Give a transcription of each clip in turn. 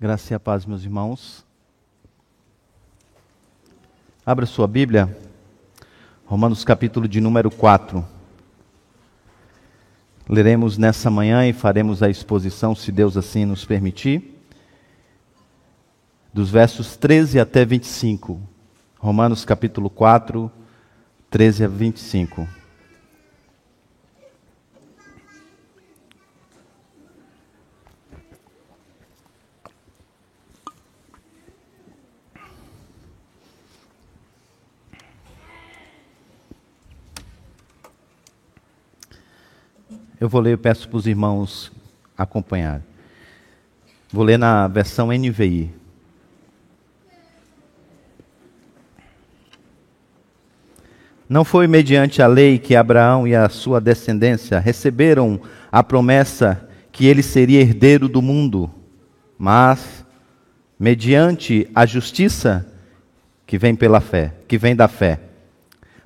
Graça e a paz, meus irmãos. Abra sua Bíblia, Romanos capítulo de número 4. Leremos nessa manhã e faremos a exposição, se Deus assim nos permitir, dos versos 13 até 25. Romanos capítulo 4, 13 a 25. Eu vou ler, eu peço para os irmãos acompanhar. Vou ler na versão NVI. Não foi mediante a lei que Abraão e a sua descendência receberam a promessa que ele seria herdeiro do mundo, mas mediante a justiça que vem pela fé, que vem da fé.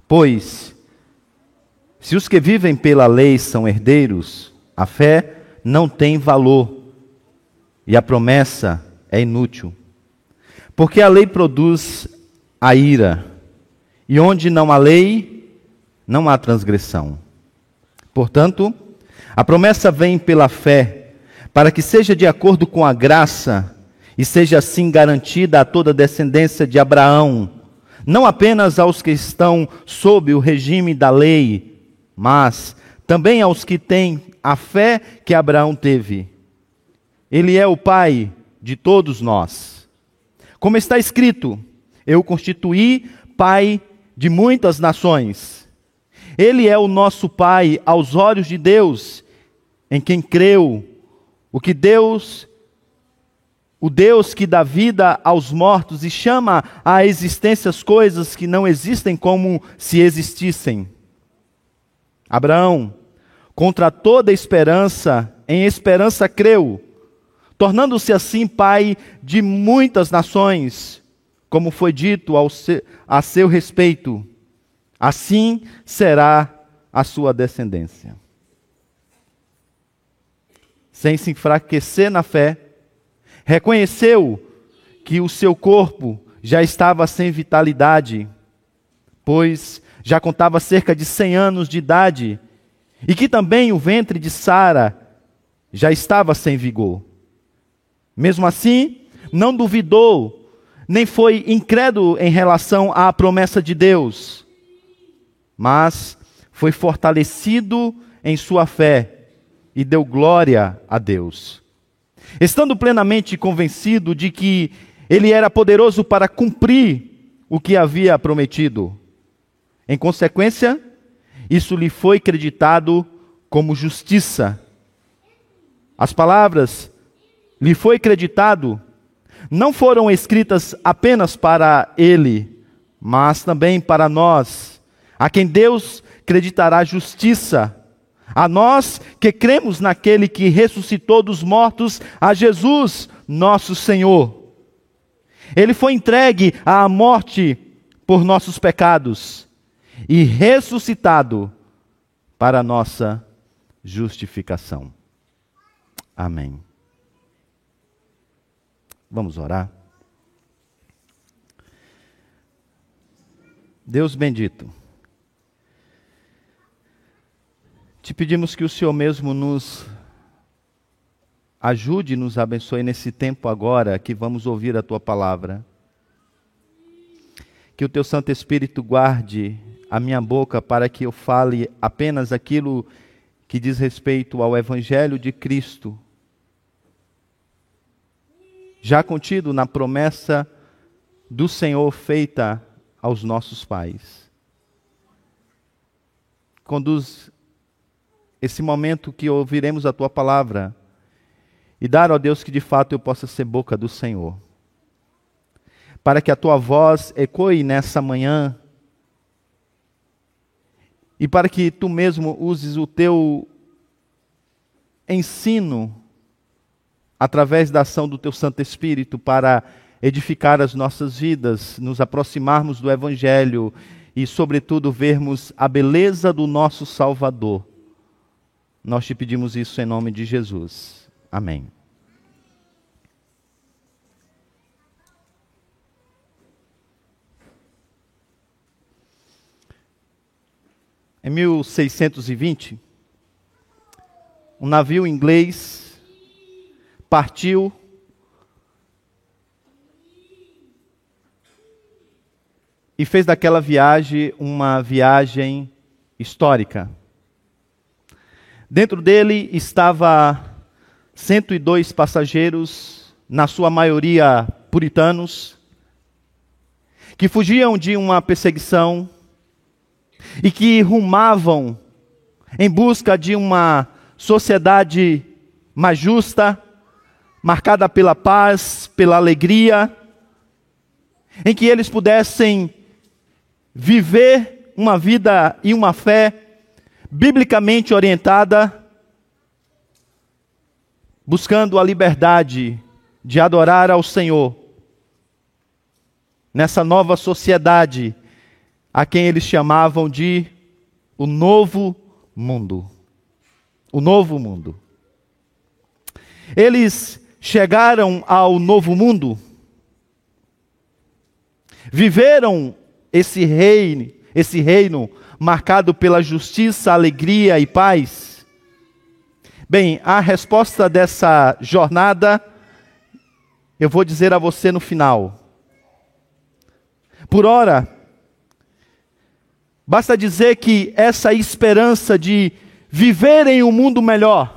Pois se os que vivem pela lei são herdeiros, a fé não tem valor e a promessa é inútil. Porque a lei produz a ira, e onde não há lei, não há transgressão. Portanto, a promessa vem pela fé, para que seja de acordo com a graça e seja assim garantida a toda a descendência de Abraão, não apenas aos que estão sob o regime da lei, mas também aos que têm a fé que Abraão teve. Ele é o pai de todos nós. Como está escrito, eu constituí pai de muitas nações. Ele é o nosso pai aos olhos de Deus, em quem creu, o que Deus o Deus que dá vida aos mortos e chama à existência as coisas que não existem como se existissem. Abraão, contra toda esperança, em esperança creu, tornando-se assim pai de muitas nações, como foi dito seu, a seu respeito. Assim será a sua descendência. Sem se enfraquecer na fé, reconheceu que o seu corpo já estava sem vitalidade, pois já contava cerca de 100 anos de idade, e que também o ventre de Sara já estava sem vigor. Mesmo assim, não duvidou, nem foi incrédulo em relação à promessa de Deus, mas foi fortalecido em sua fé e deu glória a Deus. Estando plenamente convencido de que ele era poderoso para cumprir o que havia prometido. Em consequência, isso lhe foi creditado como justiça. As palavras lhe foi creditado não foram escritas apenas para ele, mas também para nós, a quem Deus creditará justiça. A nós que cremos naquele que ressuscitou dos mortos, a Jesus, nosso Senhor. Ele foi entregue à morte por nossos pecados e ressuscitado para nossa justificação. Amém. Vamos orar. Deus bendito, te pedimos que o Senhor mesmo nos ajude e nos abençoe nesse tempo agora que vamos ouvir a tua palavra. Que o teu Santo Espírito guarde a minha boca para que eu fale apenas aquilo que diz respeito ao Evangelho de Cristo, já contido na promessa do Senhor feita aos nossos pais. Conduz esse momento que ouviremos a tua palavra e dar, ó Deus, que de fato eu possa ser boca do Senhor. Para que a tua voz ecoe nessa manhã e para que tu mesmo uses o teu ensino através da ação do teu Santo Espírito para edificar as nossas vidas, nos aproximarmos do Evangelho e, sobretudo, vermos a beleza do nosso Salvador. Nós te pedimos isso em nome de Jesus. Amém. Em 1620, um navio inglês partiu e fez daquela viagem uma viagem histórica. Dentro dele estava 102 passageiros, na sua maioria puritanos, que fugiam de uma perseguição e que rumavam em busca de uma sociedade mais justa, marcada pela paz, pela alegria, em que eles pudessem viver uma vida e uma fé biblicamente orientada, buscando a liberdade de adorar ao Senhor nessa nova sociedade a quem eles chamavam de o novo mundo. O novo mundo. Eles chegaram ao novo mundo, viveram esse reino, esse reino marcado pela justiça, alegria e paz. Bem, a resposta dessa jornada eu vou dizer a você no final. Por ora, Basta dizer que essa esperança de viver em um mundo melhor,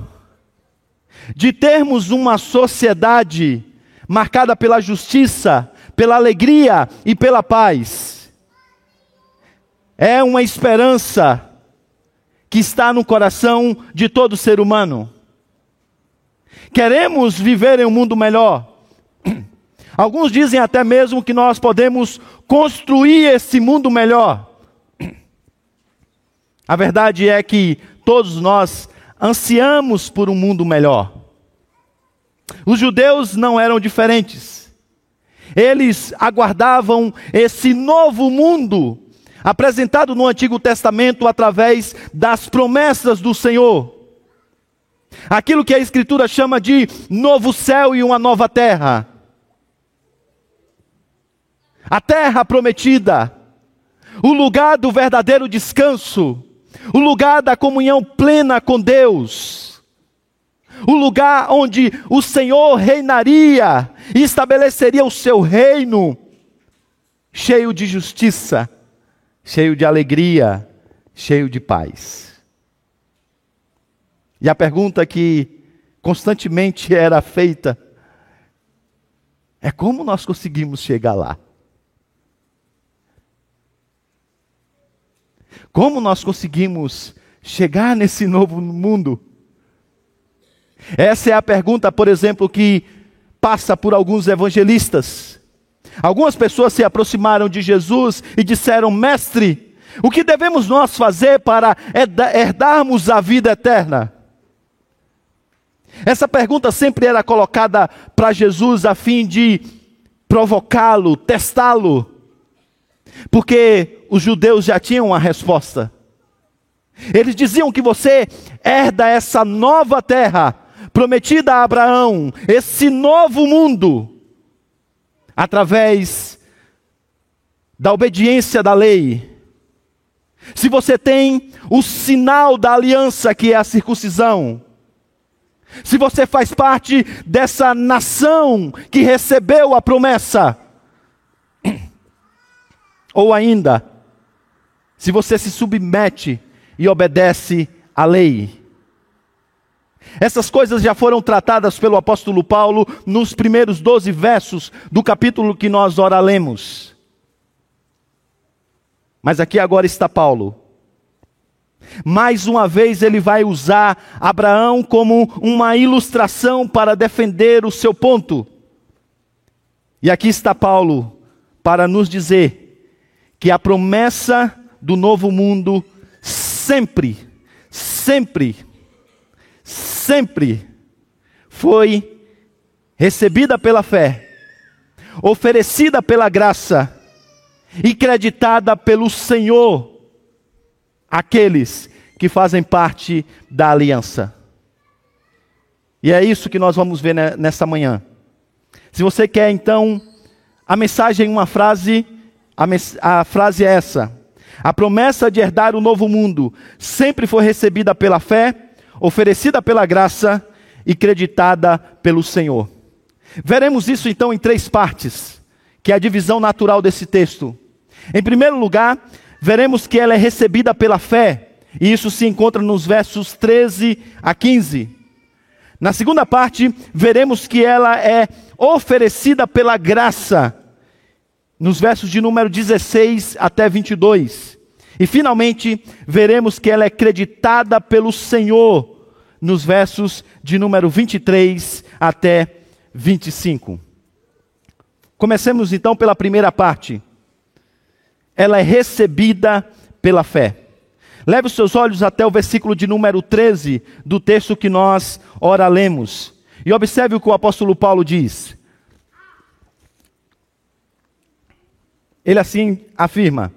de termos uma sociedade marcada pela justiça, pela alegria e pela paz, é uma esperança que está no coração de todo ser humano. Queremos viver em um mundo melhor. Alguns dizem até mesmo que nós podemos construir esse mundo melhor. A verdade é que todos nós ansiamos por um mundo melhor. Os judeus não eram diferentes. Eles aguardavam esse novo mundo apresentado no Antigo Testamento através das promessas do Senhor. Aquilo que a Escritura chama de novo céu e uma nova terra. A terra prometida, o lugar do verdadeiro descanso, o lugar da comunhão plena com Deus, o lugar onde o Senhor reinaria e estabeleceria o seu reino, cheio de justiça, cheio de alegria, cheio de paz. E a pergunta que constantemente era feita é como nós conseguimos chegar lá? Como nós conseguimos chegar nesse novo mundo? Essa é a pergunta, por exemplo, que passa por alguns evangelistas. Algumas pessoas se aproximaram de Jesus e disseram: Mestre, o que devemos nós fazer para herdarmos a vida eterna? Essa pergunta sempre era colocada para Jesus a fim de provocá-lo, testá-lo. Porque os judeus já tinham a resposta. Eles diziam que você herda essa nova terra prometida a Abraão, esse novo mundo, através da obediência da lei. Se você tem o sinal da aliança que é a circuncisão, se você faz parte dessa nação que recebeu a promessa, ou ainda, se você se submete e obedece à lei. Essas coisas já foram tratadas pelo apóstolo Paulo nos primeiros 12 versos do capítulo que nós ora lemos. Mas aqui agora está Paulo. Mais uma vez ele vai usar Abraão como uma ilustração para defender o seu ponto. E aqui está Paulo para nos dizer que a promessa do novo mundo sempre, sempre, sempre foi recebida pela fé, oferecida pela graça e creditada pelo Senhor aqueles que fazem parte da aliança. E é isso que nós vamos ver nessa manhã. Se você quer então a mensagem em uma frase a, a frase é essa: A promessa de herdar o novo mundo sempre foi recebida pela fé, oferecida pela graça e creditada pelo Senhor. Veremos isso então em três partes, que é a divisão natural desse texto. Em primeiro lugar, veremos que ela é recebida pela fé, e isso se encontra nos versos 13 a 15. Na segunda parte, veremos que ela é oferecida pela graça, nos versos de número 16 até 22. E finalmente, veremos que ela é creditada pelo Senhor, nos versos de número 23 até 25. Comecemos então pela primeira parte. Ela é recebida pela fé. Leve os seus olhos até o versículo de número 13 do texto que nós ora lemos. E observe o que o apóstolo Paulo diz. Ele assim afirma: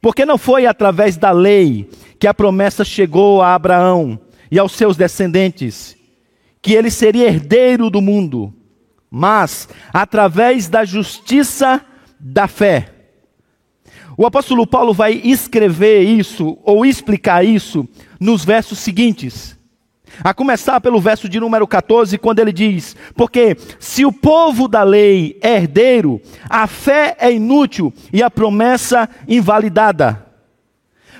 Porque não foi através da lei que a promessa chegou a Abraão e aos seus descendentes, que ele seria herdeiro do mundo, mas através da justiça da fé. O apóstolo Paulo vai escrever isso, ou explicar isso, nos versos seguintes. A começar pelo verso de número 14, quando ele diz: Porque se o povo da lei é herdeiro, a fé é inútil e a promessa invalidada.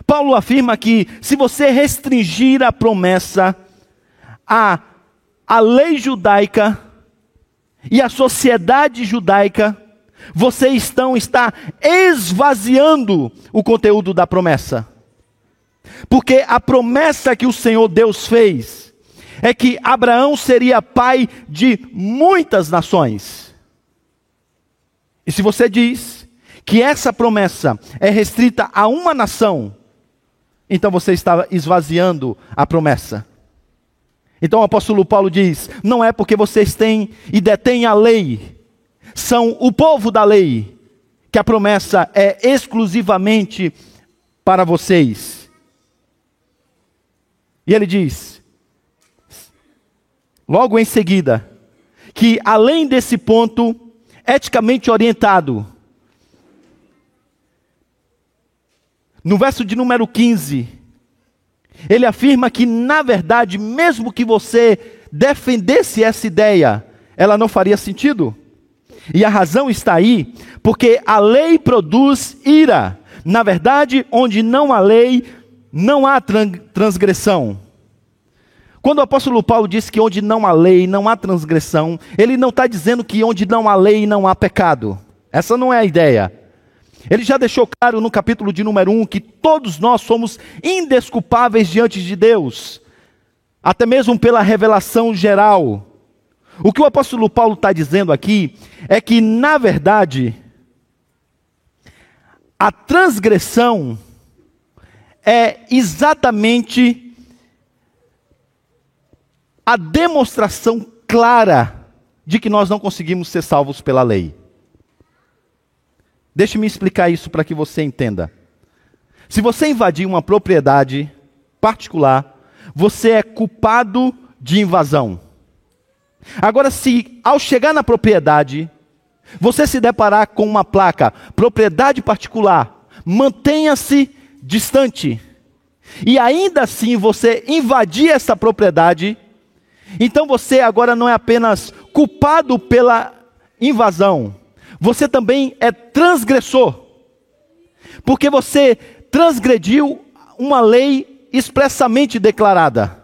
Paulo afirma que se você restringir a promessa à, à lei judaica e à sociedade judaica, você estão, está esvaziando o conteúdo da promessa. Porque a promessa que o Senhor Deus fez é que Abraão seria pai de muitas nações. E se você diz que essa promessa é restrita a uma nação, então você está esvaziando a promessa. Então o apóstolo Paulo diz: não é porque vocês têm e detêm a lei são o povo da lei, que a promessa é exclusivamente para vocês. E ele diz, logo em seguida, que além desse ponto eticamente orientado, no verso de número 15, ele afirma que, na verdade, mesmo que você defendesse essa ideia, ela não faria sentido. E a razão está aí, porque a lei produz ira. Na verdade, onde não há lei, não há transgressão. Quando o apóstolo Paulo diz que onde não há lei, não há transgressão, ele não está dizendo que onde não há lei, não há pecado. Essa não é a ideia. Ele já deixou claro no capítulo de número 1 que todos nós somos indesculpáveis diante de Deus, até mesmo pela revelação geral. O que o apóstolo Paulo está dizendo aqui é que, na verdade, a transgressão é exatamente a demonstração clara de que nós não conseguimos ser salvos pela lei. Deixe-me explicar isso para que você entenda. Se você invadir uma propriedade particular, você é culpado de invasão. Agora, se ao chegar na propriedade, você se deparar com uma placa, propriedade particular, mantenha-se distante, e ainda assim você invadir essa propriedade, então você agora não é apenas culpado pela invasão, você também é transgressor, porque você transgrediu uma lei expressamente declarada.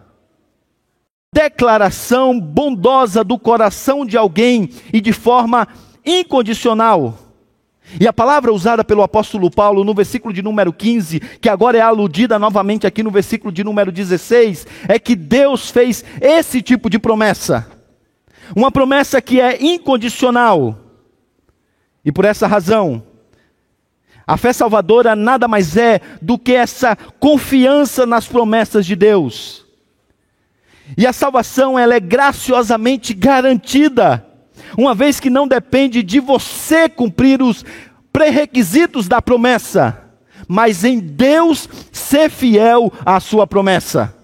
Declaração bondosa do coração de alguém e de forma incondicional. E a palavra usada pelo apóstolo Paulo no versículo de número 15, que agora é aludida novamente aqui no versículo de número 16, é que Deus fez esse tipo de promessa. Uma promessa que é incondicional. E por essa razão, a fé salvadora nada mais é do que essa confiança nas promessas de Deus. E a salvação ela é graciosamente garantida, uma vez que não depende de você cumprir os pré-requisitos da promessa, mas em Deus ser fiel à sua promessa.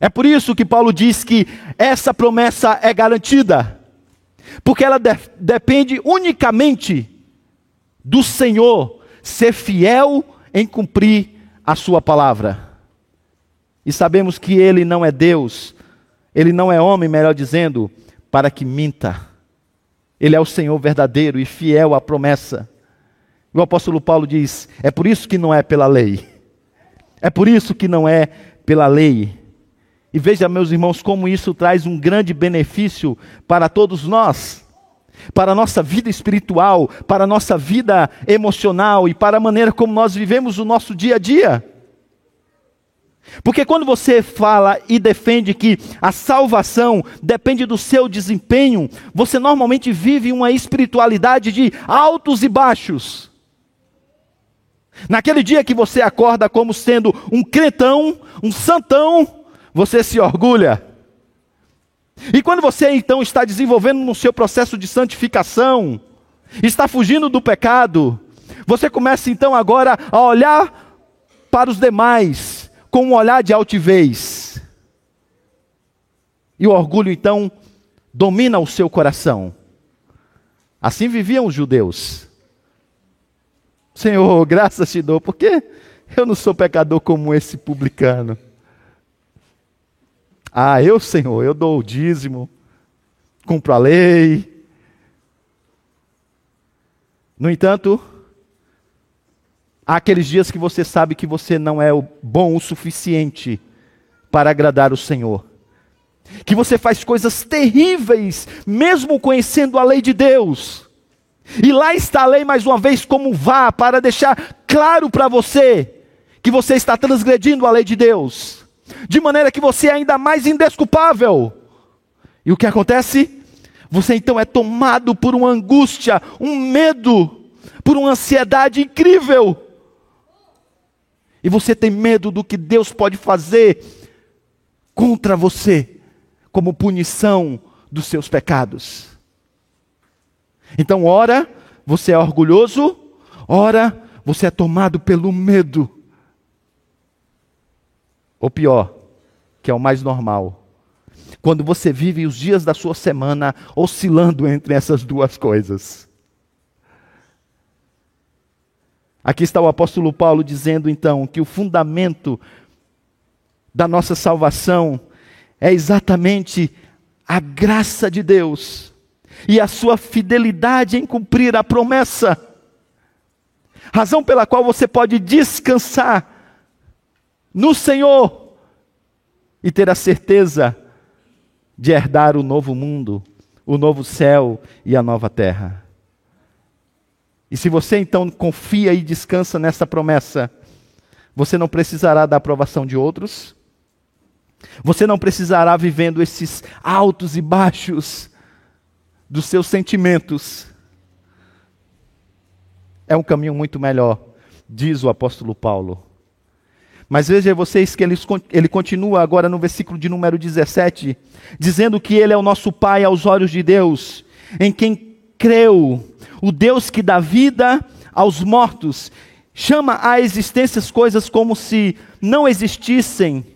É por isso que Paulo diz que essa promessa é garantida, porque ela de depende unicamente do Senhor ser fiel em cumprir a sua palavra. E sabemos que ele não é Deus, ele não é homem, melhor dizendo, para que minta. Ele é o Senhor verdadeiro e fiel à promessa. O apóstolo Paulo diz: é por isso que não é pela lei. É por isso que não é pela lei. E veja, meus irmãos, como isso traz um grande benefício para todos nós, para a nossa vida espiritual, para a nossa vida emocional e para a maneira como nós vivemos o nosso dia a dia. Porque quando você fala e defende que a salvação depende do seu desempenho, você normalmente vive uma espiritualidade de altos e baixos. Naquele dia que você acorda como sendo um cretão, um santão, você se orgulha. E quando você então está desenvolvendo no seu processo de santificação, está fugindo do pecado, você começa então agora a olhar para os demais com um olhar de altivez. E o orgulho então domina o seu coração. Assim viviam os judeus. Senhor, graças te dou, porque eu não sou pecador como esse publicano. Ah, eu, Senhor, eu dou o dízimo, cumpro a lei. No entanto, há aqueles dias que você sabe que você não é bom o suficiente para agradar o Senhor. Que você faz coisas terríveis, mesmo conhecendo a lei de Deus. E lá está a lei mais uma vez como vá, para deixar claro para você que você está transgredindo a lei de Deus de maneira que você é ainda mais indesculpável. E o que acontece? Você então é tomado por uma angústia, um medo, por uma ansiedade incrível. E você tem medo do que Deus pode fazer contra você, como punição dos seus pecados. Então, ora, você é orgulhoso, ora, você é tomado pelo medo. Ou pior, que é o mais normal. Quando você vive os dias da sua semana oscilando entre essas duas coisas. Aqui está o apóstolo Paulo dizendo então que o fundamento da nossa salvação é exatamente a graça de Deus e a sua fidelidade em cumprir a promessa. Razão pela qual você pode descansar no Senhor e ter a certeza de herdar o novo mundo, o novo céu e a nova terra. E se você então confia e descansa nessa promessa, você não precisará da aprovação de outros, você não precisará vivendo esses altos e baixos dos seus sentimentos. É um caminho muito melhor, diz o apóstolo Paulo. Mas veja vocês que ele, ele continua agora no versículo de número 17, dizendo que ele é o nosso Pai aos olhos de Deus, em quem creu, o Deus que dá vida aos mortos, chama à existência as coisas como se não existissem,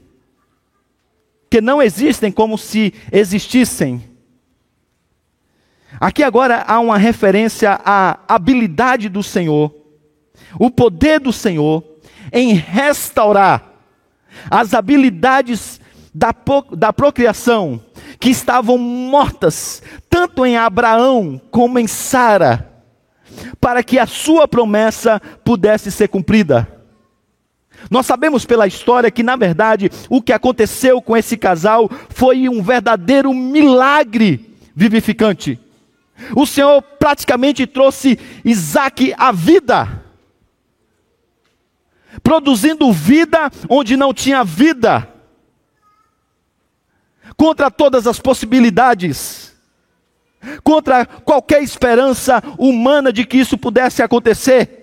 que não existem como se existissem. Aqui agora há uma referência à habilidade do Senhor, o poder do Senhor em restaurar as habilidades da, da procriação que estavam mortas, tanto em Abraão como em Sara, para que a sua promessa pudesse ser cumprida. Nós sabemos pela história que, na verdade, o que aconteceu com esse casal foi um verdadeiro milagre vivificante. O Senhor praticamente trouxe Isaac à vida produzindo vida onde não tinha vida, contra todas as possibilidades, contra qualquer esperança humana de que isso pudesse acontecer.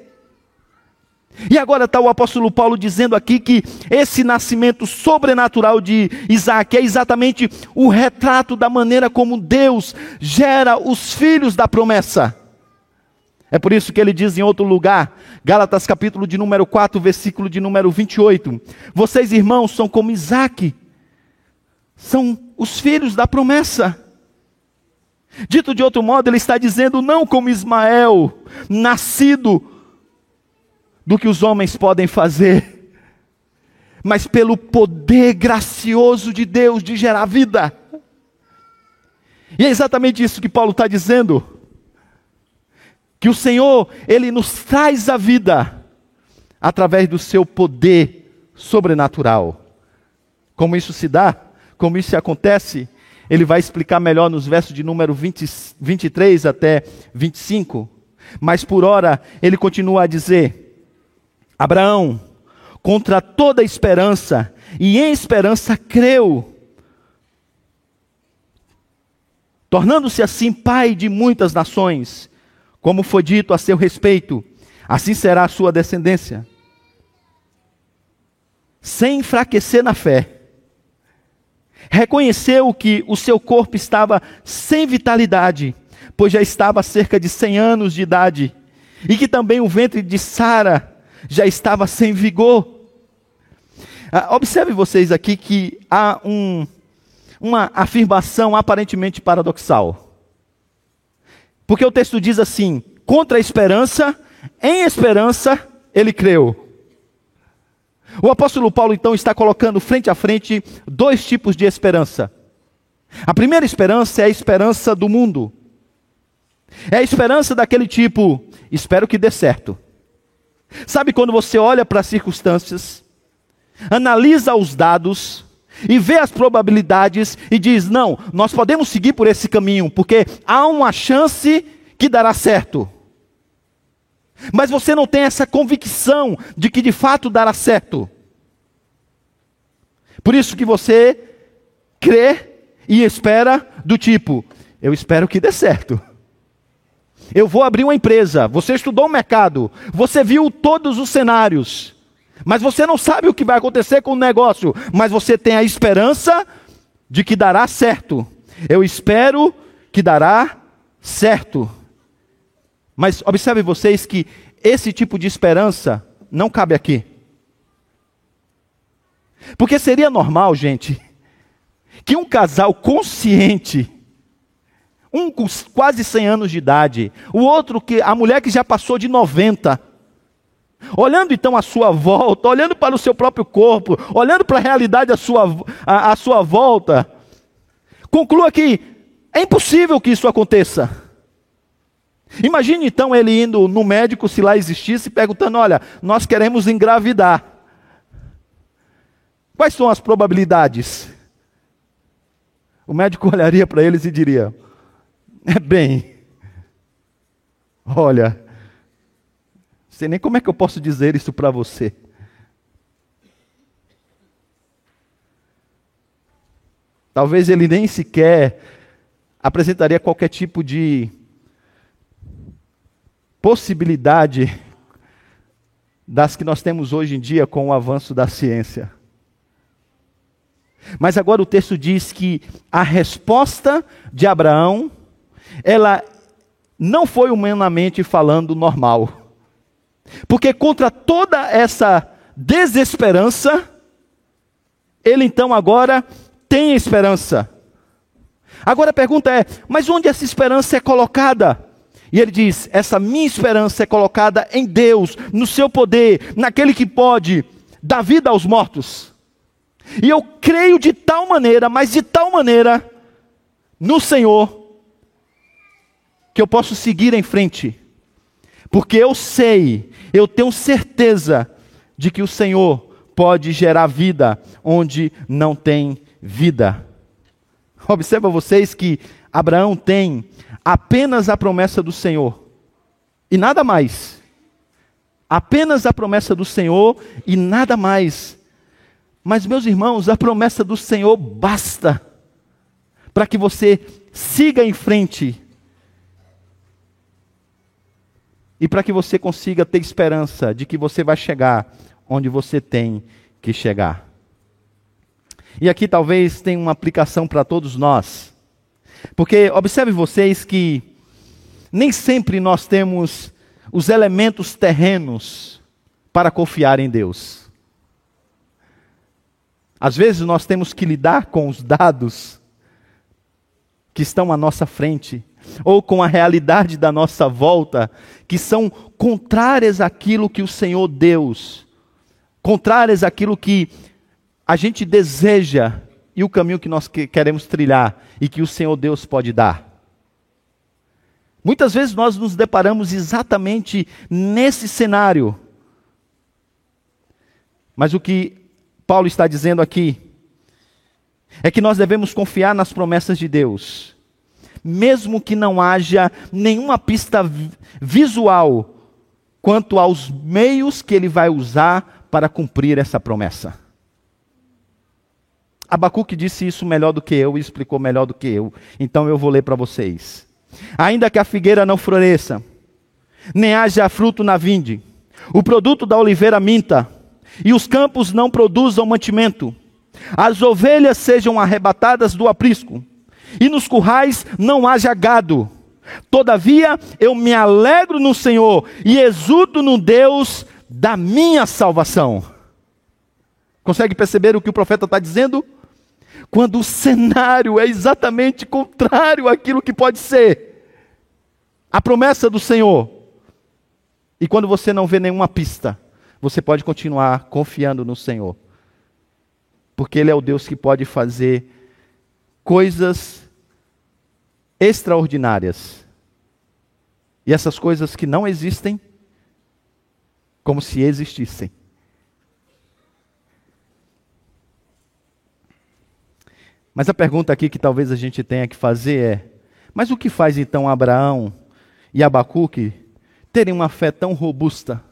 E agora está o apóstolo Paulo dizendo aqui que esse nascimento sobrenatural de Isaac é exatamente o retrato da maneira como Deus gera os filhos da promessa. É por isso que ele diz em outro lugar, Gálatas capítulo de número 4, versículo de número 28. Vocês, irmãos, são como Isaac, são os filhos da promessa. Dito de outro modo, ele está dizendo, não como Ismael, nascido do que os homens podem fazer, mas pelo poder gracioso de Deus de gerar vida. E é exatamente isso que Paulo está dizendo. Que o Senhor, Ele nos traz a vida através do seu poder sobrenatural. Como isso se dá? Como isso acontece? Ele vai explicar melhor nos versos de número 20, 23 até 25. Mas por hora, ele continua a dizer: Abraão, contra toda esperança, e em esperança creu, tornando-se assim pai de muitas nações, como foi dito a seu respeito, assim será a sua descendência. Sem enfraquecer na fé, reconheceu que o seu corpo estava sem vitalidade, pois já estava cerca de 100 anos de idade, e que também o ventre de Sara já estava sem vigor. Ah, observe vocês aqui que há um, uma afirmação aparentemente paradoxal. Porque o texto diz assim: contra a esperança, em esperança, ele creu. O apóstolo Paulo então está colocando frente a frente dois tipos de esperança. A primeira esperança é a esperança do mundo. É a esperança daquele tipo, espero que dê certo. Sabe quando você olha para as circunstâncias, analisa os dados, e vê as probabilidades e diz: não, nós podemos seguir por esse caminho, porque há uma chance que dará certo. Mas você não tem essa convicção de que de fato dará certo. Por isso que você crê e espera do tipo: eu espero que dê certo. Eu vou abrir uma empresa. Você estudou o mercado, você viu todos os cenários. Mas você não sabe o que vai acontecer com o negócio, mas você tem a esperança de que dará certo. Eu espero que dará certo. Mas observe vocês que esse tipo de esperança não cabe aqui. Porque seria normal, gente, que um casal consciente, um com quase 100 anos de idade, o outro que a mulher que já passou de 90, Olhando então à sua volta, olhando para o seu próprio corpo, olhando para a realidade à sua, à, à sua volta, conclua que é impossível que isso aconteça. Imagine então ele indo no médico, se lá existisse, perguntando: Olha, nós queremos engravidar. Quais são as probabilidades? O médico olharia para eles e diria: É bem, olha, sei nem como é que eu posso dizer isso para você. Talvez ele nem sequer apresentaria qualquer tipo de possibilidade das que nós temos hoje em dia com o avanço da ciência. Mas agora o texto diz que a resposta de Abraão, ela não foi humanamente falando normal. Porque contra toda essa desesperança, ele então agora tem esperança. Agora a pergunta é: mas onde essa esperança é colocada? E ele diz: essa minha esperança é colocada em Deus, no seu poder, naquele que pode dar vida aos mortos. E eu creio de tal maneira, mas de tal maneira, no Senhor, que eu posso seguir em frente porque eu sei, eu tenho certeza de que o Senhor pode gerar vida onde não tem vida. Observa vocês que Abraão tem apenas a promessa do Senhor e nada mais. Apenas a promessa do Senhor e nada mais. Mas, meus irmãos, a promessa do Senhor basta para que você siga em frente e para que você consiga ter esperança de que você vai chegar onde você tem que chegar. E aqui talvez tenha uma aplicação para todos nós. Porque observe vocês que nem sempre nós temos os elementos terrenos para confiar em Deus. Às vezes nós temos que lidar com os dados que estão à nossa frente ou com a realidade da nossa volta, que são contrárias àquilo que o Senhor Deus, contrárias àquilo que a gente deseja e o caminho que nós queremos trilhar e que o Senhor Deus pode dar. Muitas vezes nós nos deparamos exatamente nesse cenário. Mas o que Paulo está dizendo aqui é que nós devemos confiar nas promessas de Deus, mesmo que não haja nenhuma pista visual quanto aos meios que ele vai usar para cumprir essa promessa. Abacuque disse isso melhor do que eu e explicou melhor do que eu. Então eu vou ler para vocês. Ainda que a figueira não floresça, nem haja fruto na vinde, o produto da oliveira minta, e os campos não produzam mantimento, as ovelhas sejam arrebatadas do aprisco, e nos currais não haja gado. Todavia eu me alegro no Senhor e exulto no Deus da minha salvação. Consegue perceber o que o profeta está dizendo? Quando o cenário é exatamente contrário àquilo que pode ser a promessa do Senhor. E quando você não vê nenhuma pista, você pode continuar confiando no Senhor. Porque Ele é o Deus que pode fazer coisas extraordinárias. E essas coisas que não existem, como se existissem. Mas a pergunta aqui que talvez a gente tenha que fazer é: mas o que faz então Abraão e Abacuque terem uma fé tão robusta?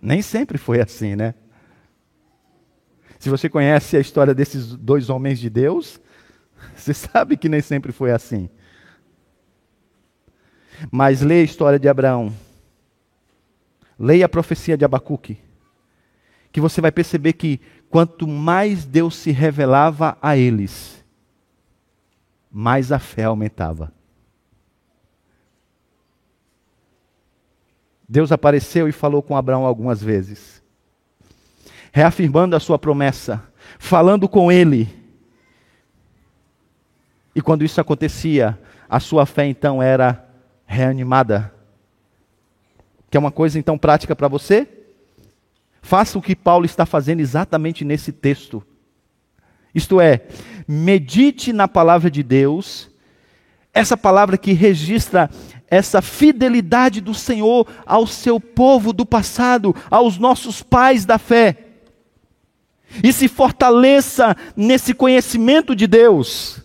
Nem sempre foi assim, né? Se você conhece a história desses dois homens de Deus, você sabe que nem sempre foi assim. Mas leia a história de Abraão. Leia a profecia de Abacuque que você vai perceber que quanto mais Deus se revelava a eles, mais a fé aumentava. Deus apareceu e falou com Abraão algumas vezes, reafirmando a sua promessa, falando com ele. E quando isso acontecia, a sua fé então era reanimada. Que é uma coisa então prática para você? Faça o que Paulo está fazendo exatamente nesse texto. Isto é, medite na palavra de Deus, essa palavra que registra essa fidelidade do Senhor ao seu povo do passado, aos nossos pais da fé. E se fortaleça nesse conhecimento de Deus.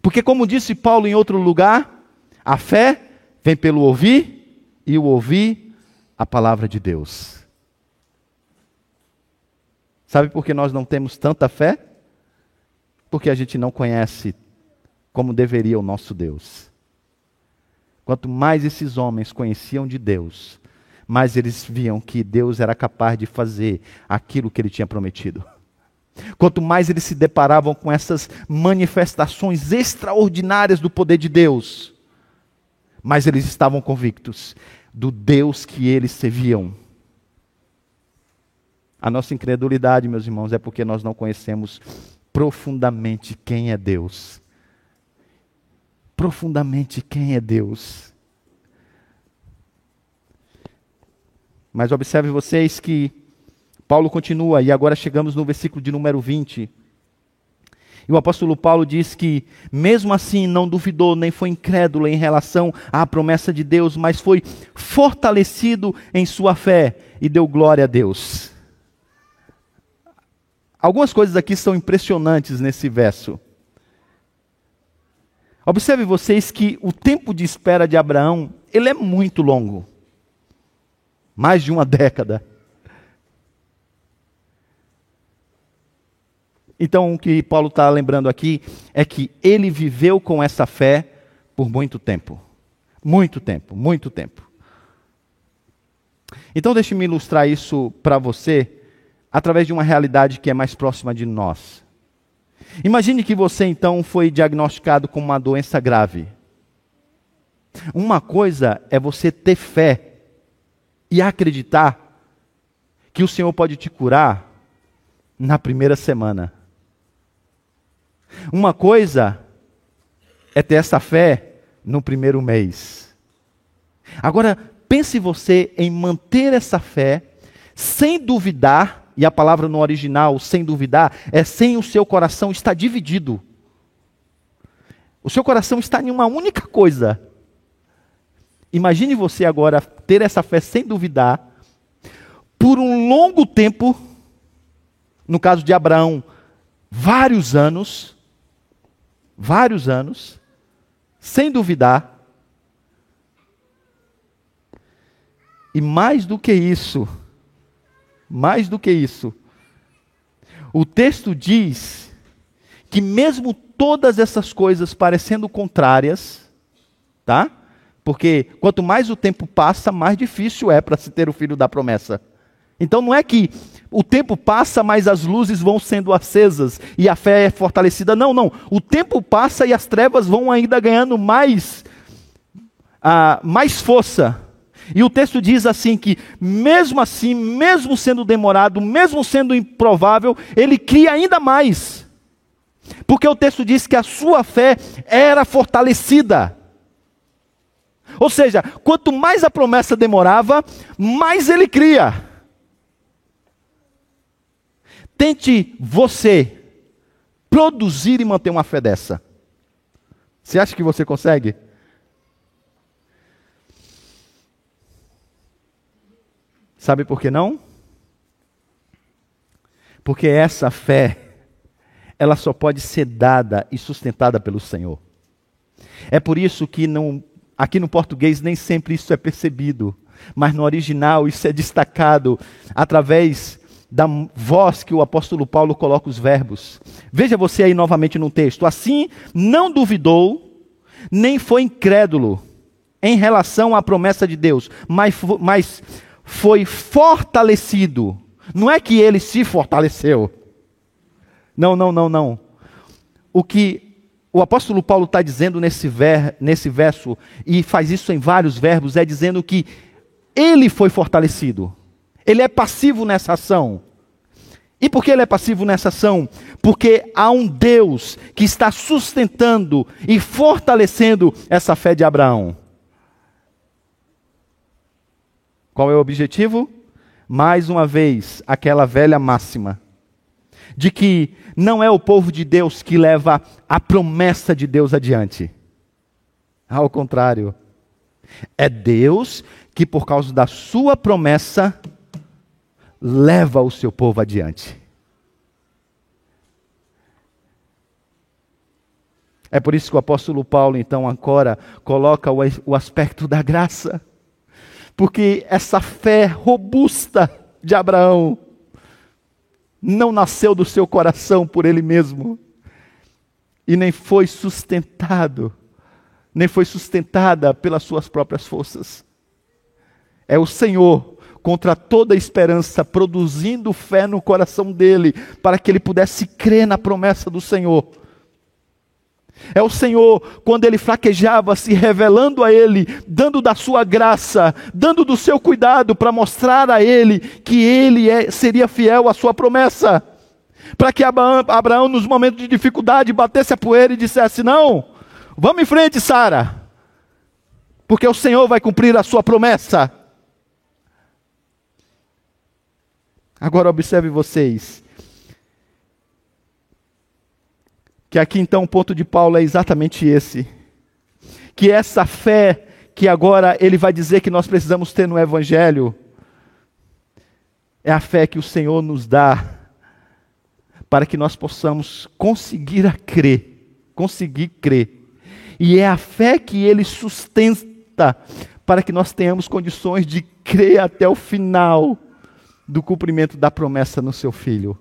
Porque, como disse Paulo em outro lugar, a fé vem pelo ouvir e o ouvir a palavra de Deus. Sabe por que nós não temos tanta fé? Porque a gente não conhece como deveria o nosso Deus. Quanto mais esses homens conheciam de Deus, mais eles viam que Deus era capaz de fazer aquilo que ele tinha prometido. Quanto mais eles se deparavam com essas manifestações extraordinárias do poder de Deus, mais eles estavam convictos do Deus que eles serviam a nossa incredulidade, meus irmãos, é porque nós não conhecemos profundamente quem é Deus. Profundamente quem é Deus. Mas observe vocês que Paulo continua, e agora chegamos no versículo de número 20. E o apóstolo Paulo diz que, mesmo assim, não duvidou nem foi incrédulo em relação à promessa de Deus, mas foi fortalecido em sua fé e deu glória a Deus. Algumas coisas aqui são impressionantes nesse verso. Observe vocês que o tempo de espera de Abraão, ele é muito longo. Mais de uma década. Então, o que Paulo está lembrando aqui é que ele viveu com essa fé por muito tempo. Muito tempo, muito tempo. Então, deixe-me ilustrar isso para você através de uma realidade que é mais próxima de nós. Imagine que você então foi diagnosticado com uma doença grave. Uma coisa é você ter fé e acreditar que o Senhor pode te curar na primeira semana. Uma coisa é ter essa fé no primeiro mês. Agora, pense você em manter essa fé sem duvidar, e a palavra no original, sem duvidar, é sem o seu coração estar dividido. O seu coração está em uma única coisa. Imagine você agora ter essa fé sem duvidar, por um longo tempo, no caso de Abraão, vários anos, vários anos, sem duvidar. E mais do que isso, mais do que isso, o texto diz que mesmo todas essas coisas parecendo contrárias, tá? Porque quanto mais o tempo passa, mais difícil é para se ter o filho da promessa. Então não é que o tempo passa, mas as luzes vão sendo acesas e a fé é fortalecida. Não, não. O tempo passa e as trevas vão ainda ganhando mais, ah, mais força. E o texto diz assim que, mesmo assim, mesmo sendo demorado, mesmo sendo improvável, ele cria ainda mais. Porque o texto diz que a sua fé era fortalecida. Ou seja, quanto mais a promessa demorava, mais ele cria. Tente você produzir e manter uma fé dessa. Você acha que você consegue? Sabe por que não? Porque essa fé, ela só pode ser dada e sustentada pelo Senhor. É por isso que não, aqui no português nem sempre isso é percebido, mas no original isso é destacado através da voz que o apóstolo Paulo coloca os verbos. Veja você aí novamente no texto. Assim, não duvidou, nem foi incrédulo em relação à promessa de Deus, mas, mas foi fortalecido. Não é que ele se fortaleceu. Não, não, não, não. O que o apóstolo Paulo está dizendo nesse, ver, nesse verso, e faz isso em vários verbos, é dizendo que ele foi fortalecido. Ele é passivo nessa ação. E por que ele é passivo nessa ação? Porque há um Deus que está sustentando e fortalecendo essa fé de Abraão. Qual é o objetivo? Mais uma vez, aquela velha máxima de que não é o povo de Deus que leva a promessa de Deus adiante. Ao contrário, é Deus que, por causa da sua promessa, leva o seu povo adiante. É por isso que o apóstolo Paulo, então, agora coloca o, aspecto da graça. Porque essa fé robusta de Abraão não nasceu do seu coração por ele mesmo, e nem foi sustentado, nem foi sustentada pelas suas próprias forças. É o Senhor contra toda esperança, produzindo fé no coração dele, para que ele pudesse crer na promessa do Senhor. É o Senhor, quando ele fraquejava, se revelando a ele, dando da sua graça, dando do seu cuidado para mostrar a ele que ele é, seria fiel à sua promessa. Para que Abraão, Abraão, nos momentos de dificuldade, batesse a poeira e dissesse: Não, vamos em frente, Sara, porque o Senhor vai cumprir a sua promessa. Agora observe vocês. Que aqui então o ponto de Paulo é exatamente esse. Que essa fé que agora ele vai dizer que nós precisamos ter no Evangelho, é a fé que o Senhor nos dá para que nós possamos conseguir a crer, conseguir crer. E é a fé que ele sustenta para que nós tenhamos condições de crer até o final do cumprimento da promessa no seu filho.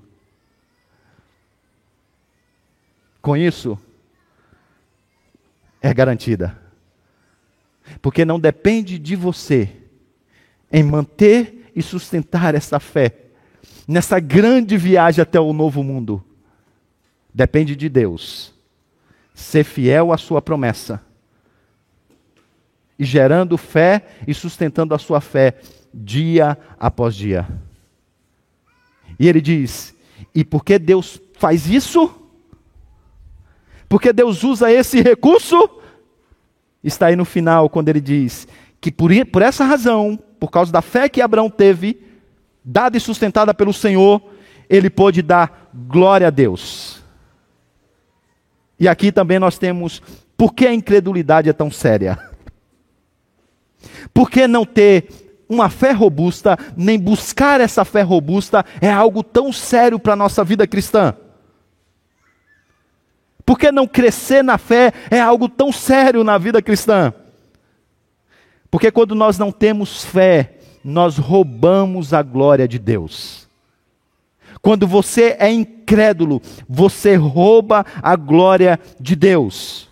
Com isso, é garantida. Porque não depende de você em manter e sustentar essa fé nessa grande viagem até o novo mundo. Depende de Deus ser fiel à sua promessa e gerando fé e sustentando a sua fé dia após dia. E ele diz: e porque Deus faz isso, Porque Deus usa esse recurso, está aí no final, quando ele diz que por, por essa razão, por causa da fé que Abraão teve, dada e sustentada pelo Senhor, ele pôde dar glória a Deus. E aqui também nós temos por que a incredulidade é tão séria? Por que não ter uma fé robusta, nem buscar essa fé robusta é algo tão sério para a nossa vida cristã? Por que não crescer na fé é algo tão sério na vida cristã? Porque quando nós não temos fé, nós roubamos a glória de Deus. Quando você é incrédulo, você rouba a glória de Deus.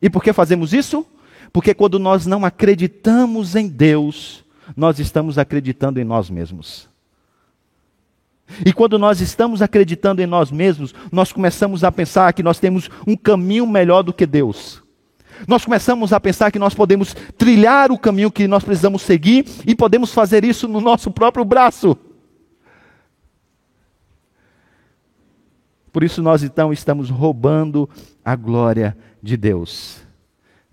E por que fazemos isso? Porque quando nós não acreditamos em Deus, nós estamos acreditando em nós mesmos. E quando nós estamos acreditando em nós mesmos, nós começamos a pensar que nós temos um caminho melhor do que Deus. Nós começamos a pensar que nós podemos trilhar o caminho que nós precisamos seguir e podemos fazer isso no nosso próprio braço. Por isso nós então estamos roubando a glória de Deus.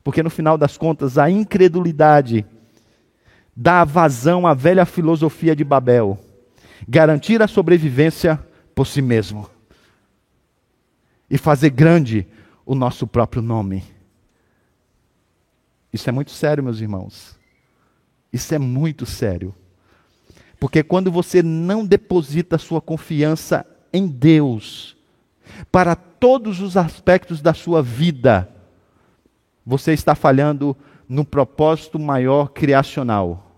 Porque no final das contas, a incredulidade dá vazão à velha filosofia de Babel garantir a sobrevivência por si mesmo e fazer grande o nosso próprio nome. Isso é muito sério, meus irmãos. Isso é muito sério. Porque quando você não deposita sua confiança em Deus, para todos os aspectos da sua vida, você está falhando no propósito maior criacional.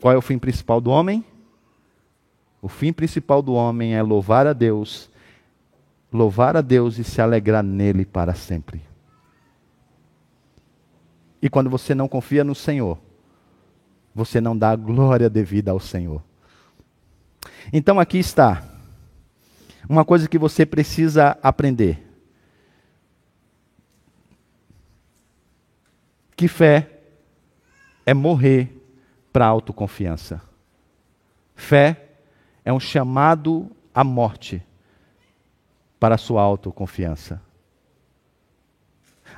Qual é o fim principal do homem? O fim principal do homem é louvar a Deus, louvar a Deus e se alegrar nele para sempre. E quando você não confia no Senhor, você não dá a glória devida ao Senhor. Então aqui está uma coisa que você precisa aprender. Que fé é morrer para a autoconfiança. Fé é um chamado à morte para a sua autoconfiança.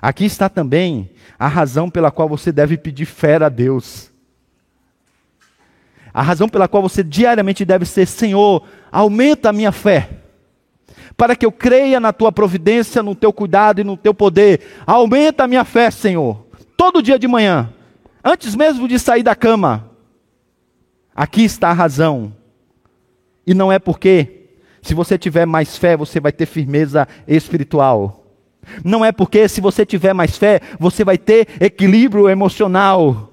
Aqui está também a razão pela qual você deve pedir fé a Deus. A razão pela qual você diariamente deve ser: Senhor, aumenta a minha fé para que eu creia na tua providência, no teu cuidado e no teu poder. Aumenta a minha fé, Senhor, todo dia de manhã, antes mesmo de sair da cama. Aqui está a razão. E não é porque, se você tiver mais fé, você vai ter firmeza espiritual. Não é porque, se você tiver mais fé, você vai ter equilíbrio emocional.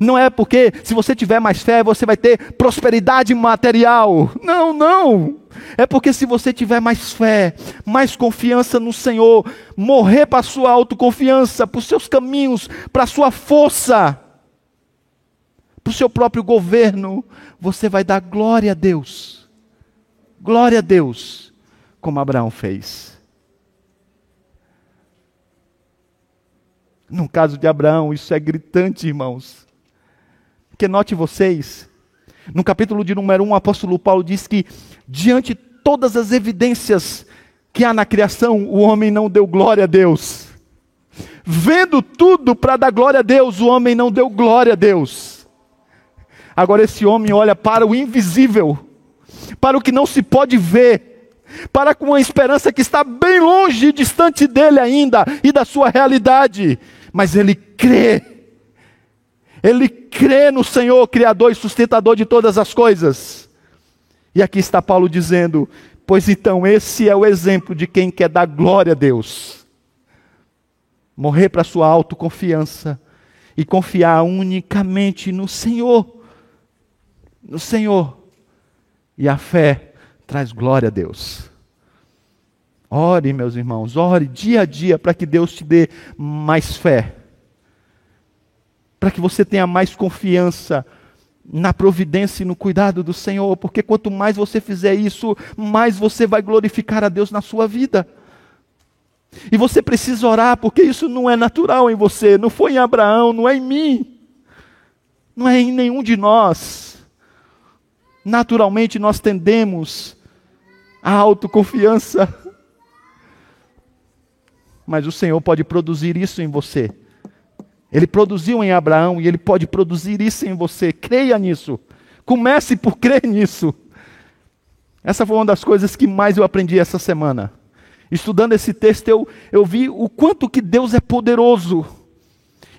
Não é porque, se você tiver mais fé, você vai ter prosperidade material. Não, não. É porque, se você tiver mais fé, mais confiança no Senhor, morrer para a sua autoconfiança, para os seus caminhos, para a sua força, para o seu próprio governo, você vai dar glória a Deus. Glória a Deus, como Abraão fez. No caso de Abraão, isso é gritante, irmãos. Porque note vocês, no capítulo de número 1, o apóstolo Paulo diz que, diante de todas as evidências que há na criação, o homem não deu glória a Deus. Vendo tudo para dar glória a Deus, o homem não deu glória a Deus. Agora esse homem olha para o invisível, para o que não se pode ver, para com uma esperança que está bem longe, distante dele ainda e da sua realidade, mas ele crê ele crê no Senhor, Criador e sustentador de todas as coisas. E aqui está Paulo dizendo: Pois então, esse é o exemplo de quem quer dar glória a Deus. Morrer para sua autoconfiança e confiar unicamente no Senhor. No Senhor. E a fé traz glória a Deus. Ore, meus irmãos, ore dia a dia para que Deus te dê mais fé para que você tenha mais confiança na providência e no cuidado do Senhor, porque quanto mais você fizer isso, mais você vai glorificar a Deus na sua vida. E você precisa orar, porque isso não é natural em você, não foi em Abraão, não é em mim, não é em nenhum de nós. Naturalmente nós tendemos à autoconfiança, mas o Senhor pode produzir isso em você. Ele produziu em Abraão e ele pode produzir isso em você. Creia nisso. Comece por crer nisso. Essa foi uma das coisas que mais eu aprendi essa semana. Estudando esse texto, eu, eu vi o quanto que Deus é poderoso.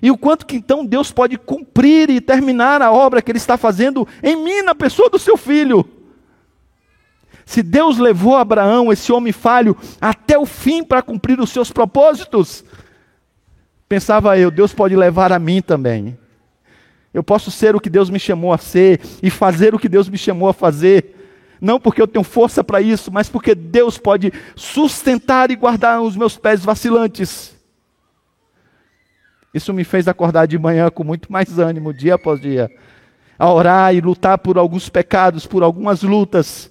E o quanto que então Deus pode cumprir e terminar a obra que Ele está fazendo em mim, na pessoa do seu filho. Se Deus levou Abraão, esse homem falho, até o fim para cumprir os seus propósitos, pensava eu, Deus pode levar a mim também. Eu posso ser o que Deus me chamou a ser e fazer o que Deus me chamou a fazer. Não porque eu tenho força para isso, mas porque Deus pode sustentar e guardar os meus pés vacilantes. Isso me fez acordar de manhã com muito mais ânimo, dia após dia, a orar e lutar por alguns pecados, por algumas lutas,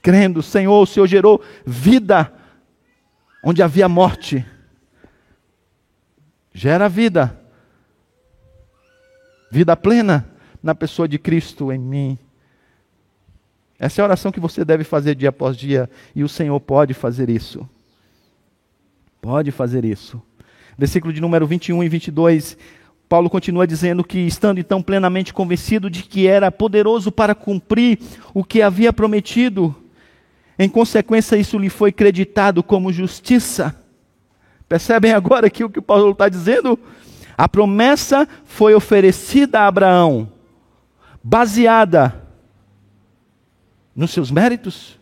crendo, Senhor, o Senhor gerou vida onde havia morte. Gera vida, vida plena na pessoa de Cristo em mim. Essa é a oração que você deve fazer dia após dia, e o Senhor pode fazer isso. Pode fazer isso. Versículo de número 21 e 22, Paulo continua dizendo que, estando então plenamente convencido de que era poderoso para cumprir o que havia prometido, em consequência, isso lhe foi creditado como justiça. Percebem agora aqui o que Paulo está dizendo? A promessa foi oferecida a Abraão, baseada nos seus méritos.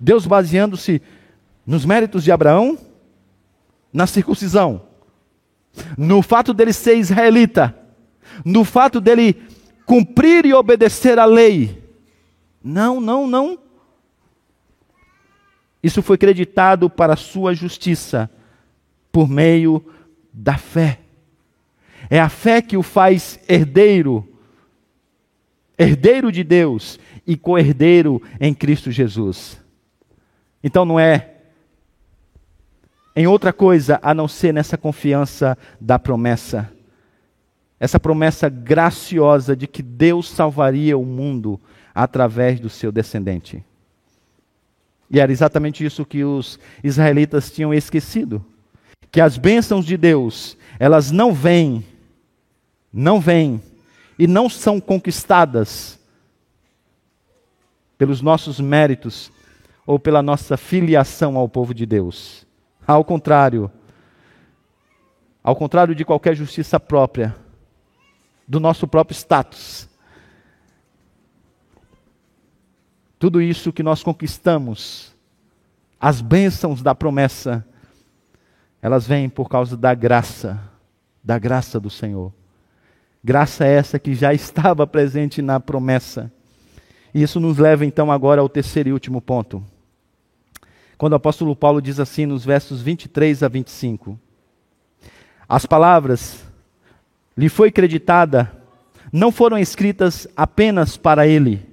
Deus baseando-se nos méritos de Abraão, na circuncisão, no fato dele ser israelita, no fato dele cumprir e obedecer a lei. Não, não, não. Isso foi creditado para a sua justiça por meio da fé. É a fé que o faz herdeiro, herdeiro de Deus e co-herdeiro em Cristo Jesus. Então não é em outra coisa a não ser nessa confiança da promessa. Essa promessa graciosa de que Deus salvaria o mundo através do seu descendente. E era exatamente isso que os israelitas tinham esquecido. Que as bênçãos de Deus, elas não vêm, não vêm e não são conquistadas pelos nossos méritos ou pela nossa filiação ao povo de Deus. Ao contrário, ao contrário de qualquer justiça própria, do nosso próprio status, Tudo isso que nós conquistamos, as bênçãos da promessa, elas vêm por causa da graça, da graça do Senhor. Graça essa que já estava presente na promessa. E isso nos leva então agora ao terceiro e último ponto. Quando o apóstolo Paulo diz assim nos versos 23 a 25: As palavras lhe foi creditada não foram escritas apenas para ele,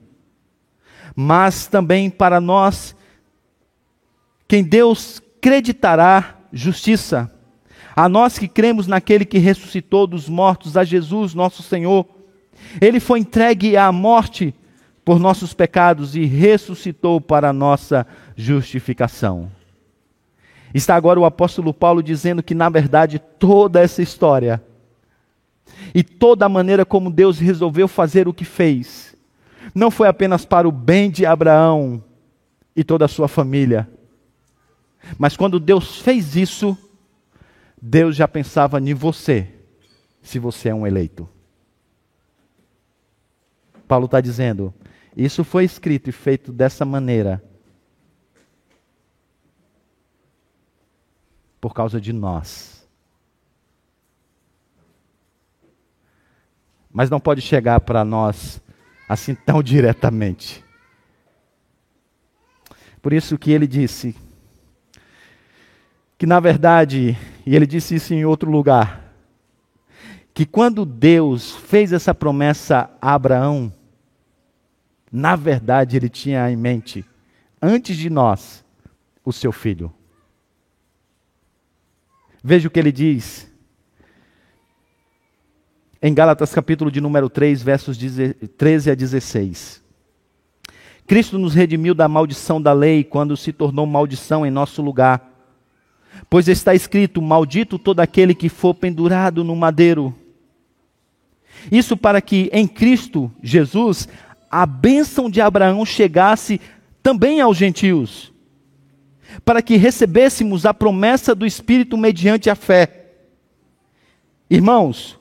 mas também para nós, quem Deus creditará justiça. A nós que cremos naquele que ressuscitou dos mortos, a Jesus, nosso Senhor. Ele foi entregue à morte por nossos pecados e ressuscitou para a nossa justificação. Está agora o apóstolo Paulo dizendo que, na verdade, toda essa história e toda a maneira como Deus resolveu fazer o que fez, não foi apenas para o bem de Abraão e toda a sua família, mas quando Deus fez isso, Deus já pensava em você, se você é um eleito. Paulo está dizendo: isso foi escrito e feito dessa maneira por causa de nós. Mas não pode chegar para nós assim tão diretamente. Por isso que ele disse que na verdade, e ele disse isso em outro lugar, que quando Deus fez essa promessa a Abraão, na verdade ele tinha em mente, antes de nós, o seu filho. Veja o que ele diz em Gálatas capítulo de número 3, versos 13 a 16. Cristo nos redimiu da maldição da lei quando se tornou maldição em nosso lugar. Pois está escrito: Maldito todo aquele que for pendurado no madeiro. Isso para que em Cristo Jesus a bênção de Abraão chegasse também aos gentios, para que recebêssemos a promessa do Espírito mediante a fé. Irmãos,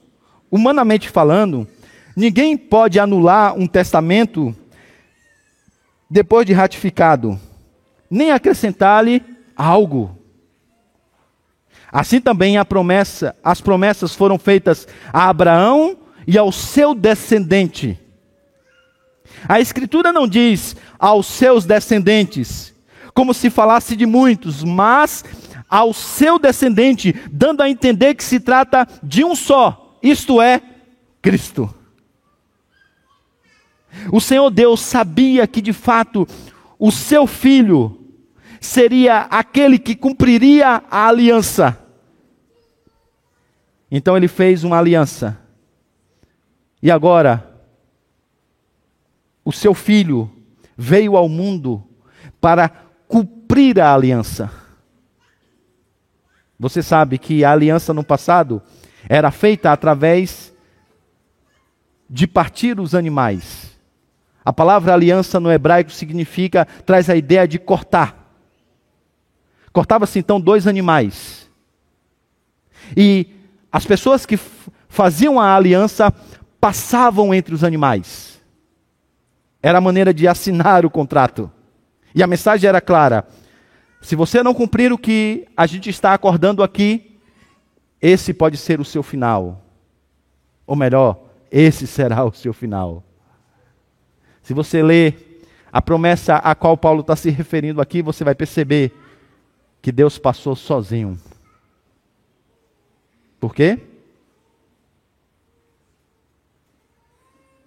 humanamente falando, ninguém pode anular um testamento depois de ratificado, nem acrescentar-lhe algo. Assim também a promessa, as promessas foram feitas a Abraão e ao seu descendente. A Escritura não diz aos seus descendentes, como se falasse de muitos, mas ao seu descendente, dando a entender que se trata de um só, isto é, Cristo. O Senhor Deus sabia que de fato o seu filho seria aquele que cumpriria a aliança. Então ele fez uma aliança. E agora, o seu filho veio ao mundo para cumprir a aliança. Você sabe que a aliança no passado era feita através de partir os animais. A palavra aliança no hebraico significa, traz a ideia de cortar. Cortava-se então dois animais. E as pessoas que faziam a aliança passavam entre os animais. Era a maneira de assinar o contrato. E a mensagem era clara: se você não cumprir o que a gente está acordando aqui, esse pode ser o seu final. Ou melhor, esse será o seu final. Se você ler a promessa a qual Paulo está se referindo aqui, você vai perceber que Deus passou sozinho. Por quê?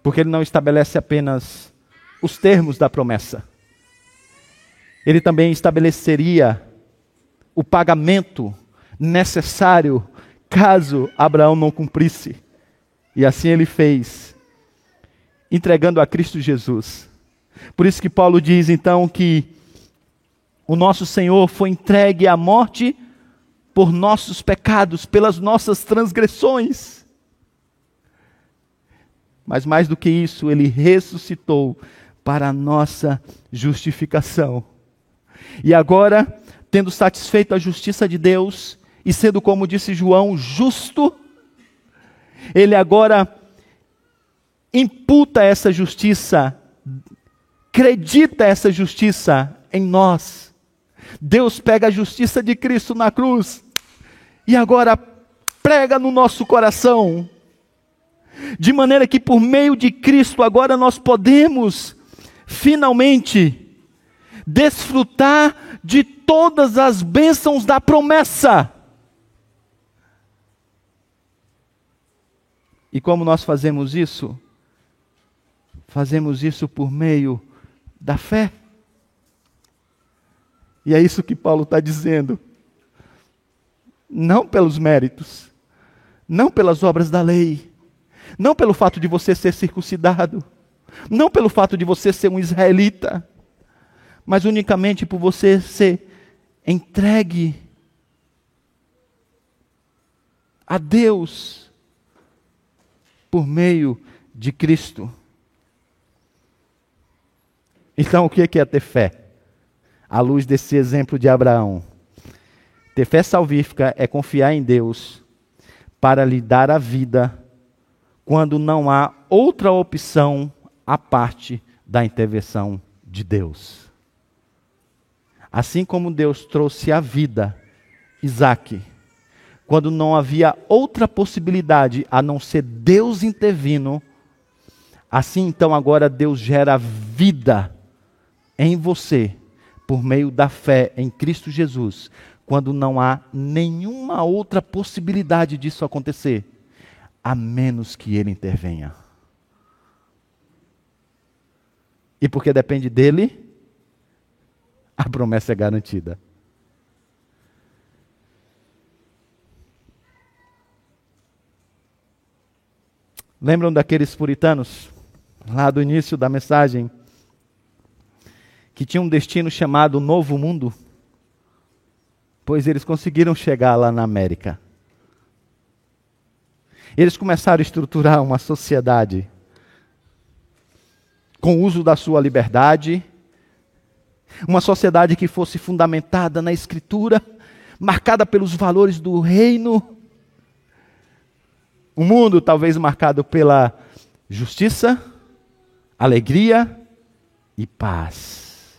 Porque ele não estabelece apenas os termos da promessa. Ele também estabeleceria o pagamento necessário caso Abraão não cumprisse. E assim ele fez, entregando a Cristo Jesus. Por isso que Paulo diz então que o nosso Senhor foi entregue à morte por nossos pecados, pelas nossas transgressões. Mas mais do que isso, ele ressuscitou para a nossa justificação. E agora, tendo satisfeito a justiça de Deus, e sendo, como disse João, justo, ele agora imputa essa justiça, acredita essa justiça em nós. Deus pega a justiça de Cristo na cruz e agora prega no nosso coração, de maneira que por meio de Cristo agora nós podemos finalmente desfrutar de todas as bênçãos da promessa. E como nós fazemos isso? Fazemos isso por meio da fé. E é isso que Paulo está dizendo. Não pelos méritos, não pelas obras da lei, não pelo fato de você ser circuncidado, não pelo fato de você ser um israelita, mas unicamente por você ser entregue a Deus por meio de Cristo. Então, o que é ter fé? à luz desse exemplo de Abraão. Ter fé salvífica é confiar em Deus para lhe dar a vida quando não há outra opção à parte da intervenção de Deus. Assim como Deus trouxe a vida, Isaac, quando não havia outra possibilidade a não ser Deus intervindo, assim então agora Deus gera vida em você por meio da fé em Cristo Jesus, quando não há nenhuma outra possibilidade disso acontecer, a menos que Ele intervenha. E porque depende dele, a promessa é garantida. Lembram daqueles puritanos, lá do início da mensagem? que tinha um destino chamado Novo Mundo. Pois eles conseguiram chegar lá na América. Eles começaram a estruturar uma sociedade com o uso da sua liberdade, uma sociedade que fosse fundamentada na Escritura, marcada pelos valores do reino. Um mundo talvez marcado pela justiça, alegria e paz.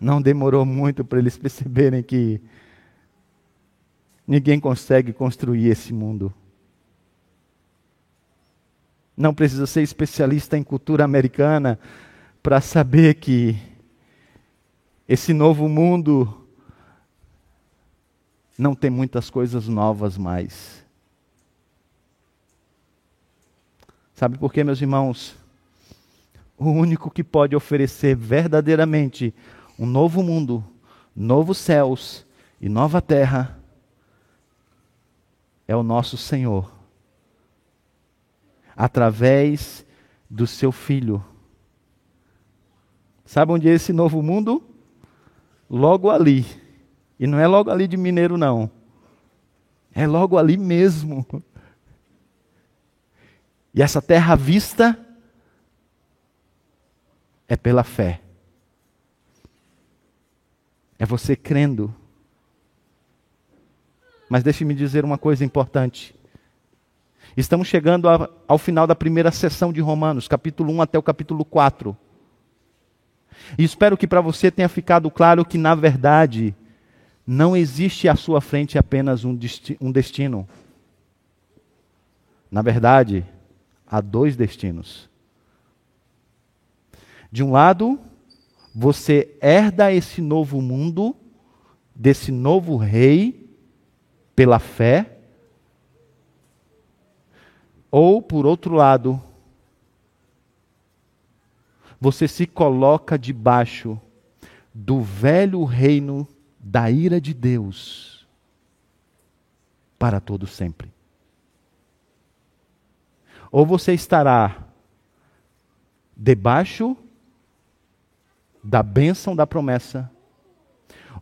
Não demorou muito para eles perceberem que ninguém consegue construir esse mundo. Não precisa ser especialista em cultura americana para saber que esse novo mundo não tem muitas coisas novas mais. Sabe por quê, meus irmãos? O único que pode oferecer verdadeiramente um novo mundo, novos céus e nova terra é o nosso Senhor, através do seu Filho. Sabe onde é esse novo mundo? Logo ali. E não é logo ali de Mineiro, não. É logo ali mesmo. E essa terra vista é pela fé. É você crendo. Mas deixe-me dizer uma coisa importante. Estamos chegando ao final da primeira sessão de Romanos, capítulo 1 até o capítulo 4. E espero que para você tenha ficado claro que, na verdade, não existe à sua frente apenas um destino. Na verdade, há dois destinos. De um lado, você herda esse novo mundo, desse novo rei, pela fé. Ou, por outro lado, você se coloca debaixo do velho reino da ira de Deus para todo sempre. Ou você estará debaixo da bênção da promessa,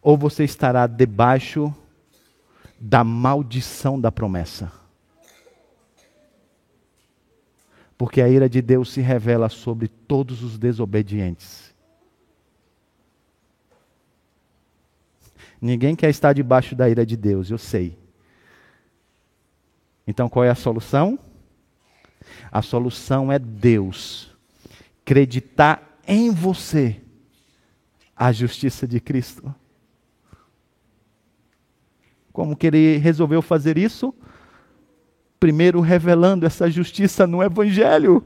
ou você estará debaixo da maldição da promessa. Porque a ira de Deus se revela sobre todos os desobedientes. Ninguém quer estar debaixo da ira de Deus, eu sei. Então qual é a solução? A solução é Deus acreditar em você a justiça de Cristo. Como que ele resolveu fazer isso? Primeiro, revelando essa justiça no Evangelho.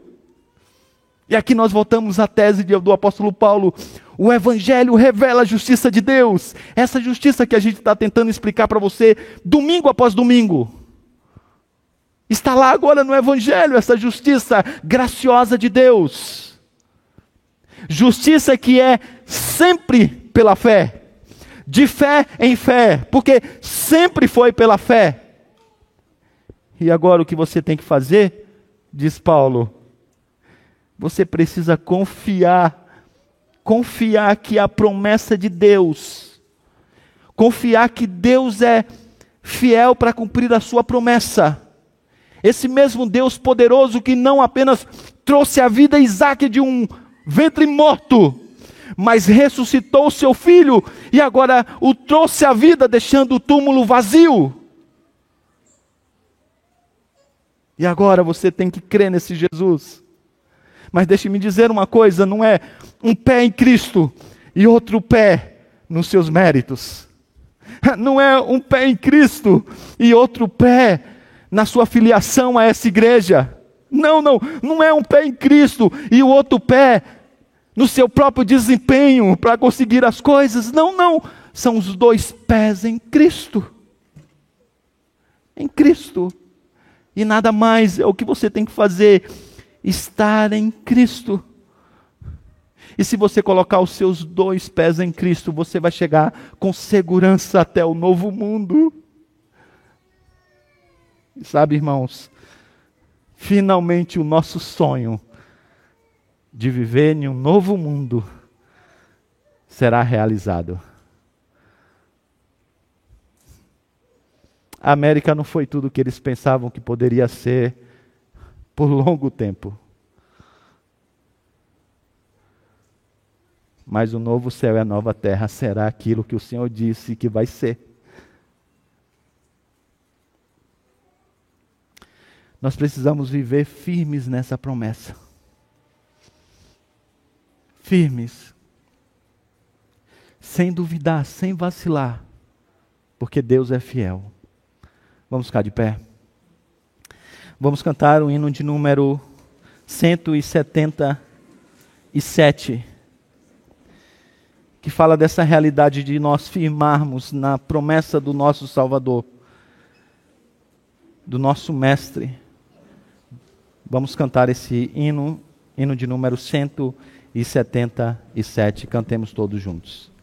E aqui nós voltamos à tese do apóstolo Paulo. O Evangelho revela a justiça de Deus. Essa justiça que a gente está tentando explicar para você domingo após domingo. Está lá agora no Evangelho, essa justiça graciosa de Deus. Justiça que é sempre pela fé. De fé em fé. Porque sempre foi pela fé. E agora o que você tem que fazer? Diz Paulo. Você precisa confiar. Confiar que a promessa de Deus. Confiar que Deus é fiel para cumprir a sua promessa esse mesmo Deus poderoso que não apenas trouxe a vida a Isaac de um ventre morto, mas ressuscitou seu filho e agora o trouxe à vida, deixando o túmulo vazio. E agora você tem que crer nesse Jesus. Mas deixe-me dizer uma coisa: não é um pé em Cristo e outro pé nos seus méritos. Não é um pé em Cristo e outro pé na sua filiação a essa igreja. Não, não, não é um pé em Cristo e o outro pé no seu próprio desempenho para conseguir as coisas. Não, não, são os dois pés em Cristo. Em Cristo. E nada mais é o que você tem que fazer, estar em Cristo. E se você colocar os seus dois pés em Cristo, você vai chegar com segurança até o novo mundo. Sabe, irmãos, finalmente o nosso sonho de viver em um novo mundo será realizado. A América não foi tudo o que eles pensavam que poderia ser por longo tempo. Mas o novo céu e a nova terra será aquilo que o Senhor disse que vai ser. Nós precisamos viver firmes nessa promessa. Firmes. Sem duvidar, sem vacilar. Porque Deus é fiel. Vamos ficar de pé. Vamos cantar o hino de número 177, que fala dessa realidade de nós firmarmos na promessa do nosso Salvador, do nosso Mestre. Vamos cantar esse hino, hino de número 177. Cantemos todos juntos.